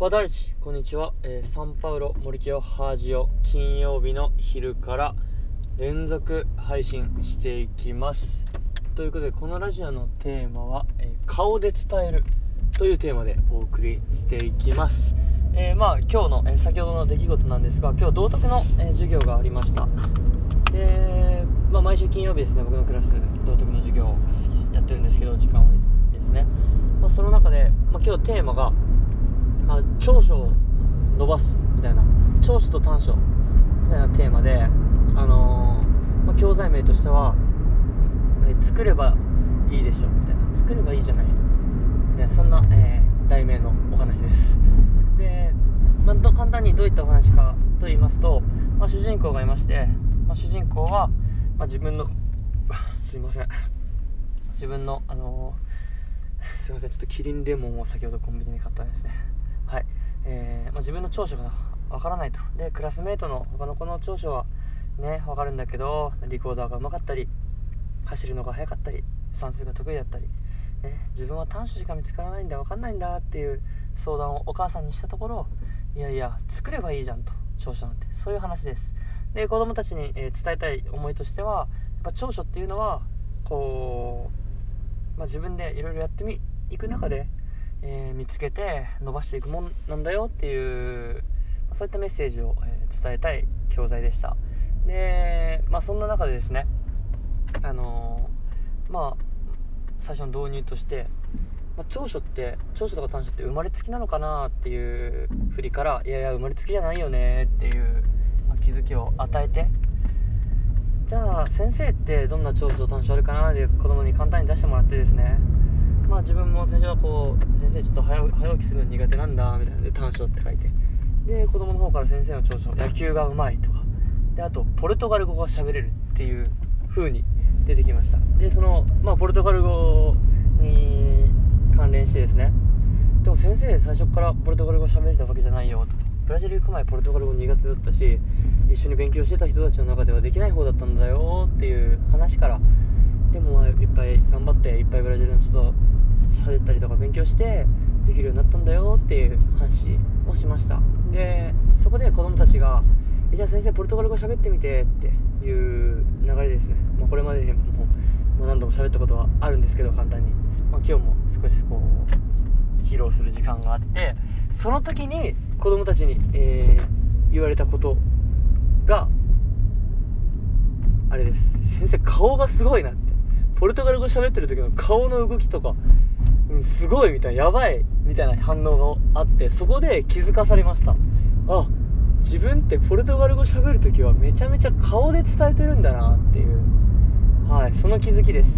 バダルチこんにちは、えーサンパウロ森清ハージオ金曜日の昼から連続配信していきます。ということでこのラジオのテーマは、えー顔で伝えるというテーマでお送りしていきます。えーまあ今日の、え先ほどの出来事なんですが今日道徳の、え授業がありました。で、まあ、毎週金曜日ですね僕のクラス道徳の授業をやってるんですけど時間割ですね、まあ、その中で、まあ、今日テーマがまあ、長所を伸ばすみたいな。長所と短所。みたいなテーマで、あのーまあ、教材名としてはえ作ればいいでしょみたいな。作ればいいじゃない。みたいなそんな、えー題名のお話です。で、まあ、簡単にどういったお話かと言いますと、まあ、主人公がいまして、ま、主人公は、ま、自分の すいません。自分のあのーすいません。ちょっとキリンレモンを先ほどコンビニで買ったんですね。はい、えーまあ、自分の長所がわからないと。でクラスメートの他の子の長所はねわかるんだけどリコーダーがうまかったり走るのが速かったり算数が得意だったり、ね、自分は短所しか見つからないんだわかんないんだっていう相談をお母さんにしたところいやいや作ればいいじゃんと長所なんて。そういう話です。で子供たちに、えー伝えたい思いとしてはやっぱ長所っていうのはこう、まあ、自分でいろいろやってみいく中でえー見つけて伸ばしていくもんなんだよっていうそういったメッセージを、えー伝えたい教材でした。でまあそんな中でですねあのーまあ最初の導入として、まあ、長所って長所とか短所って生まれつきなのかなっていう振りからいやいや生まれつきじゃないよねっていう、まあ気づきを与えてじゃあ先生ってどんな長所と短所あるかなで子供に簡単に出してもらってですねあ自分も最初はこう先生ちょっと早起きするの苦手なんだみたいなで短所って書いて。で子供の方から先生の長所野球がうまいとか。であとポルトガル語が喋れるっていう風に出てきました。でそのまあポルトガル語に関連してですね。でも先生最初からポルトガル語喋れたわけじゃないよと。ブラジル行く前ポルトガル語苦手だったし一緒に勉強してた人たちの中ではできない方だったんだよっていう話からでもいっぱい頑張っていっぱいブラジルの人と喋ったりとか勉強してできるようになったんだよっていう話をしました。でそこで子供たちが「えじゃあ先生ポルトガル語喋ってみて」っていう流れですね、まあ、これまでももう何度も喋ったことはあるんですけど簡単に、まあ、今日も少しこう披露する時間があってその時に子供たちに、えー言われたことがあれです。先生顔がすごいなって。ポルトガル語喋ってる時の顔の動きとか、うん、すごいみたいなやばいみたいな反応があってそこで気づかされました。あ自分ってポルトガル語喋る時はめちゃめちゃ顔で伝えてるんだなっていう。はいその気づきです。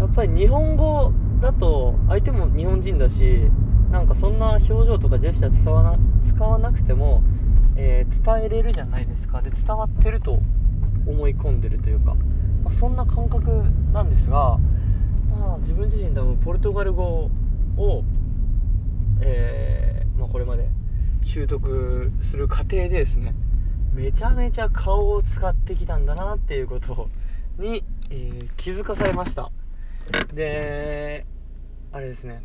やっぱり日本語だと相手も日本人だしなんかそんな表情とかジェスチャー使わな使わなくても、えー伝えれるじゃないですか。で伝わってると思い込んでるというか、まあ、そんな感覚なんですが、まあ、自分自身多分ポルトガル語を、えーまあ、これまで習得する過程でですねめちゃめちゃ顔を使ってきたんだなっていうことに、えー気づかされました。であれですね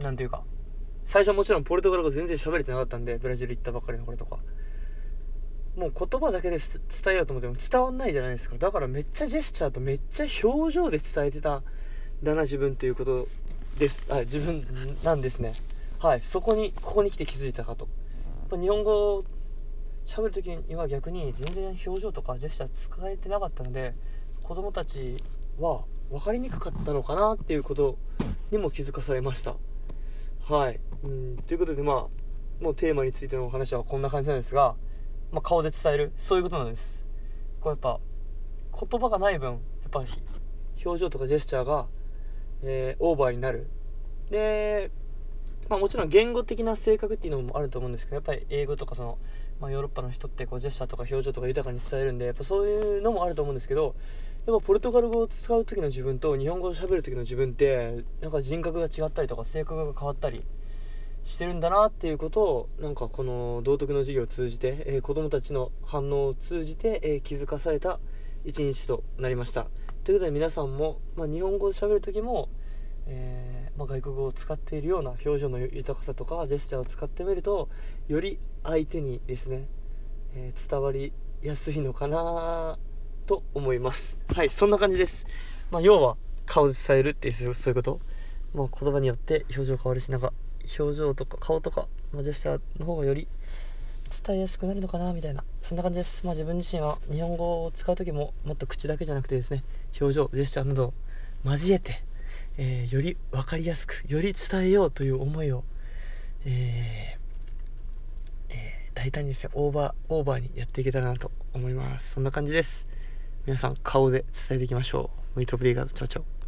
なんていうか最初はもちろんポルトガル語全然喋れてなかったんでブラジル行ったばっかりの頃とか。もう言葉だけで伝えようと思っても伝わんないじゃないですか。だからめっちゃジェスチャーとめっちゃ表情で伝えてただな自分ということです。あ自分なんですね。はい。そこにここに来て気づいたかと。日本語喋る時には逆に全然表情とかジェスチャー使えてなかったので子供たちは分かりにくかったのかなっていうことにも気づかされました。はい。うん。ということでまあもうテーマについてのお話はこんな感じなんですが、まあ、顔で伝える。そういうことなんです。こうやっぱ言葉がない分やっぱ表情とかジェスチャーが、えーオーバーになる。でまあ、もちろん言語的な性格っていうのもあると思うんですけどやっぱり英語とかその、まあ、ヨーロッパの人ってこうジェスチャーとか表情とか豊かに伝えるんでやっぱそういうのもあると思うんですけどやっぱポルトガル語を使う時の自分と日本語を喋る時の自分ってなんか人格が違ったりとか性格が変わったりしてるんだなっていうことをなんかこの道徳の授業を通じて、えー子どもたちの反応を通じて、えー気づかされた一日となりました。ということで皆さんも、まあ、日本語を喋る時も、えー、まあ、外国語を使っているような表情の豊かさとかジェスチャーを使ってみるとより相手にですね、えー、伝わりやすいのかなと思います。はいそんな感じです。まあ、要は顔で伝えるっていうそういうこと、まあ、言葉によって表情変わるしなんか表情とか顔とか、ま、ジェスチャーの方がより伝えやすくなるのかなみたいなそんな感じです、まあ、自分自身は日本語を使う時ももっと口だけじゃなくてですね表情ジェスチャーなど交えて、えー、より分かりやすくより伝えようという思いを、えーえー、大胆にですねオーバーオーバーにやっていけたらなと思いますそんな感じです皆さん顔で伝えていきましょう。ムイトブリーガード、チャオチャオ。